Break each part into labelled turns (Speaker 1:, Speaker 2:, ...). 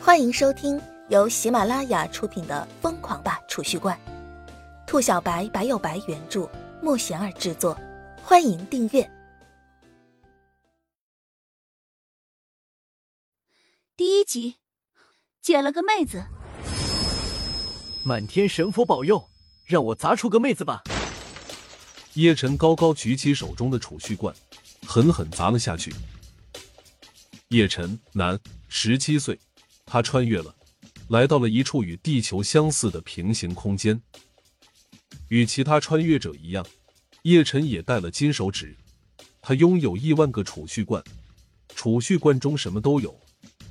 Speaker 1: 欢迎收听由喜马拉雅出品的《疯狂吧储蓄罐》，兔小白白有白原著，莫贤儿制作。欢迎订阅。
Speaker 2: 第一集，捡了个妹子。
Speaker 3: 满天神佛保佑，让我砸出个妹子吧！
Speaker 4: 叶晨高高举起手中的储蓄罐，狠狠砸了下去。叶晨，男，十七岁。他穿越了，来到了一处与地球相似的平行空间。与其他穿越者一样，叶晨也带了金手指。他拥有亿万个储蓄罐，储蓄罐中什么都有：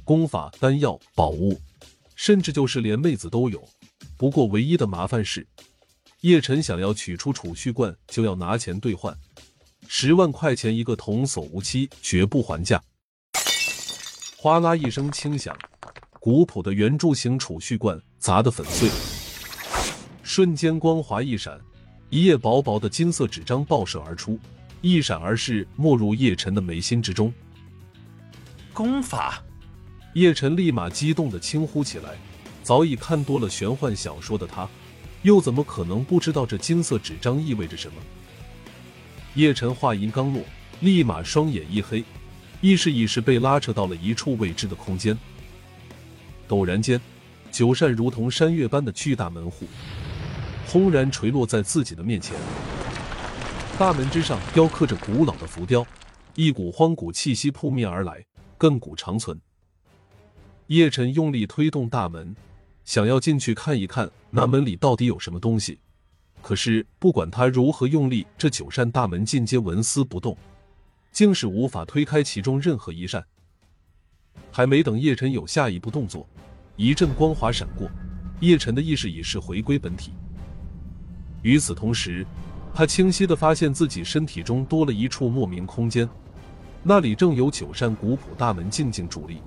Speaker 4: 功法、丹药、宝物，甚至就是连妹子都有。不过唯一的麻烦是，叶晨想要取出储蓄罐，就要拿钱兑换，十万块钱一个，童叟无欺，绝不还价。哗啦一声轻响。古朴的圆柱形储蓄罐砸得粉碎，瞬间光华一闪，一页薄薄的金色纸张爆射而出，一闪而逝，没入叶晨的眉心之中。
Speaker 5: 功法，
Speaker 4: 叶晨立马激动的轻呼起来。早已看多了玄幻小说的他，又怎么可能不知道这金色纸张意味着什么？叶晨话音刚落，立马双眼一黑，意识已是被拉扯到了一处未知的空间。陡然间，九扇如同山岳般的巨大门户轰然垂落在自己的面前。大门之上雕刻着古老的浮雕，一股荒古气息扑面而来，亘古长存。叶晨用力推动大门，想要进去看一看那门里到底有什么东西。可是不管他如何用力，这九扇大门尽皆纹丝不动，竟是无法推开其中任何一扇。还没等叶晨有下一步动作，一阵光华闪过，叶晨的意识已是回归本体。与此同时，他清晰的发现自己身体中多了一处莫名空间，那里正有九扇古朴大门静静伫立。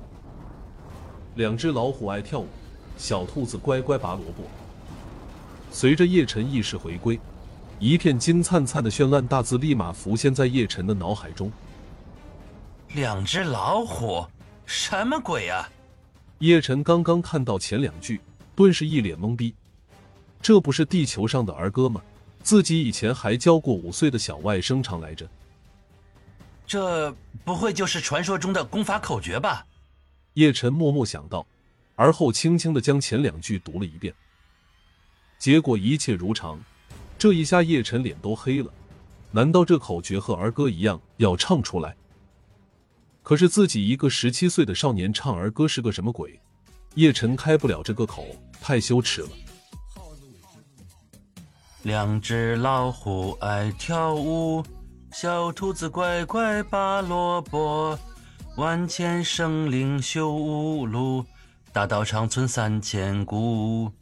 Speaker 4: 两只老虎爱跳舞，小兔子乖乖拔萝卜。随着叶晨意识回归，一片金灿灿的绚烂大字立马浮现在叶晨的脑海中。
Speaker 5: 两只老虎。什么鬼啊！
Speaker 4: 叶晨刚刚看到前两句，顿时一脸懵逼。这不是地球上的儿歌吗？自己以前还教过五岁的小外甥唱来着。
Speaker 5: 这不会就是传说中的功法口诀吧？
Speaker 4: 叶晨默默想到，而后轻轻的将前两句读了一遍。结果一切如常。这一下，叶晨脸都黑了。难道这口诀和儿歌一样要唱出来？可是自己一个十七岁的少年唱儿歌是个什么鬼？叶晨开不了这个口，太羞耻了。
Speaker 5: 两只老虎爱跳舞，小兔子乖乖拔萝卜。万千生灵修五路，大道长存三千古。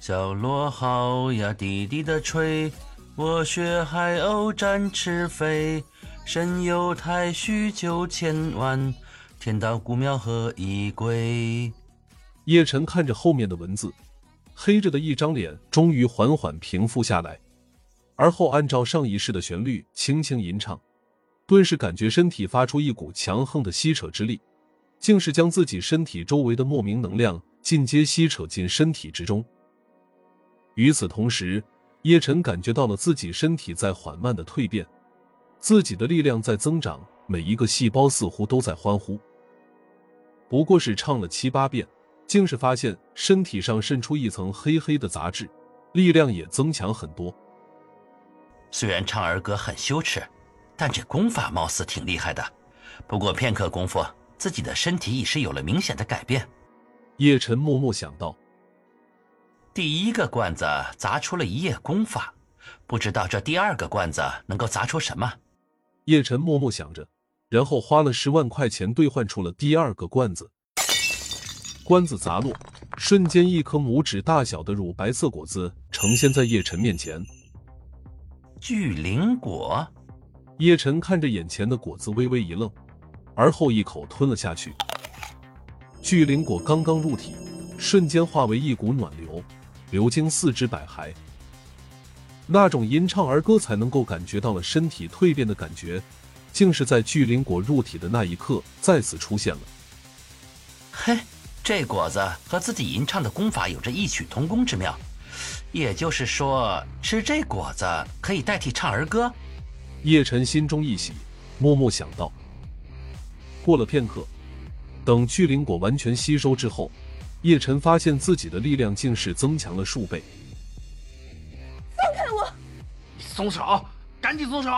Speaker 5: 小螺号呀滴滴的吹，我学海鸥展翅飞。身有太虚九千万，天道古庙何以归？
Speaker 4: 叶晨看着后面的文字，黑着的一张脸终于缓缓平复下来，而后按照上一世的旋律轻轻吟唱，顿时感觉身体发出一股强横的吸扯之力，竟是将自己身体周围的莫名能量尽皆吸扯进身体之中。与此同时，叶晨感觉到了自己身体在缓慢的蜕变。自己的力量在增长，每一个细胞似乎都在欢呼。不过是唱了七八遍，竟是发现身体上渗出一层黑黑的杂质，力量也增强很多。
Speaker 5: 虽然唱儿歌很羞耻，但这功法貌似挺厉害的。不过片刻功夫，自己的身体已是有了明显的改变。
Speaker 4: 叶晨默默想到，
Speaker 5: 第一个罐子砸出了一夜功法，不知道这第二个罐子能够砸出什么。
Speaker 4: 叶晨默默想着，然后花了十万块钱兑换出了第二个罐子。罐子砸落，瞬间一颗拇指大小的乳白色果子呈现在叶晨面前。
Speaker 5: 巨灵果。
Speaker 4: 叶晨看着眼前的果子，微微一愣，而后一口吞了下去。巨灵果刚刚入体，瞬间化为一股暖流，流经四肢百骸。那种吟唱儿歌才能够感觉到了身体蜕变的感觉，竟是在巨灵果入体的那一刻再次出现了。
Speaker 5: 嘿，这果子和自己吟唱的功法有着异曲同工之妙，也就是说，吃这果子可以代替唱儿歌。
Speaker 4: 叶晨心中一喜，默默想到。过了片刻，等巨灵果完全吸收之后，叶晨发现自己的力量竟是增强了数倍。
Speaker 2: 我！
Speaker 6: 松手！赶紧松手！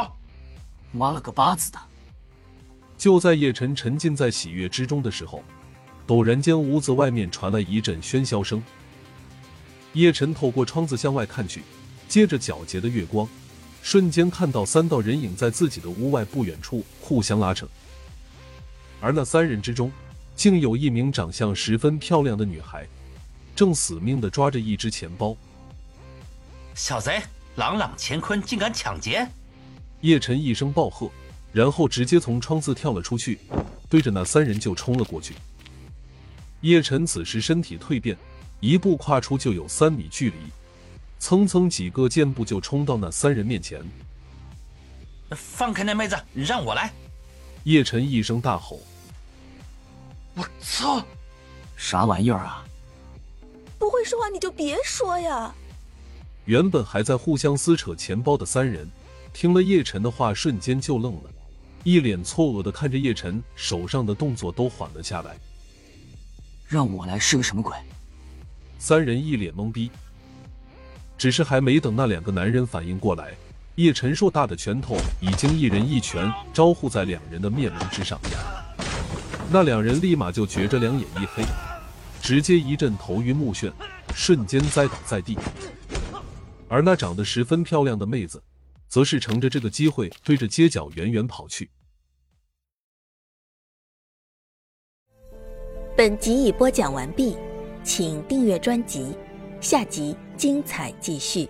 Speaker 3: 妈了个巴子的！
Speaker 4: 就在叶晨沉浸在喜悦之中的时候，陡然间屋子外面传来一阵喧嚣声。叶晨透过窗子向外看去，借着皎洁的月光，瞬间看到三道人影在自己的屋外不远处互相拉扯。而那三人之中，竟有一名长相十分漂亮的女孩，正死命的抓着一只钱包。
Speaker 5: 小贼，朗朗乾坤，竟敢抢劫！
Speaker 4: 叶晨一声暴喝，然后直接从窗子跳了出去，对着那三人就冲了过去。叶晨此时身体蜕变，一步跨出就有三米距离，蹭蹭几个箭步就冲到那三人面前。
Speaker 5: 放开那妹子，让我来！
Speaker 4: 叶晨一声大吼：“
Speaker 6: 我操！
Speaker 3: 啥玩意儿啊！
Speaker 1: 不会说话你就别说呀！”
Speaker 4: 原本还在互相撕扯钱包的三人，听了叶晨的话，瞬间就愣了，一脸错愕的看着叶晨，手上的动作都缓了下来。
Speaker 3: 让我来是个什么鬼？
Speaker 4: 三人一脸懵逼。只是还没等那两个男人反应过来，叶晨硕大的拳头已经一人一拳招呼在两人的面门之上。那两人立马就觉着两眼一黑，直接一阵头晕目眩，瞬间栽倒在地。而那长得十分漂亮的妹子，则是乘着这个机会对着街角远远跑去。
Speaker 1: 本集已播讲完毕，请订阅专辑，下集精彩继续。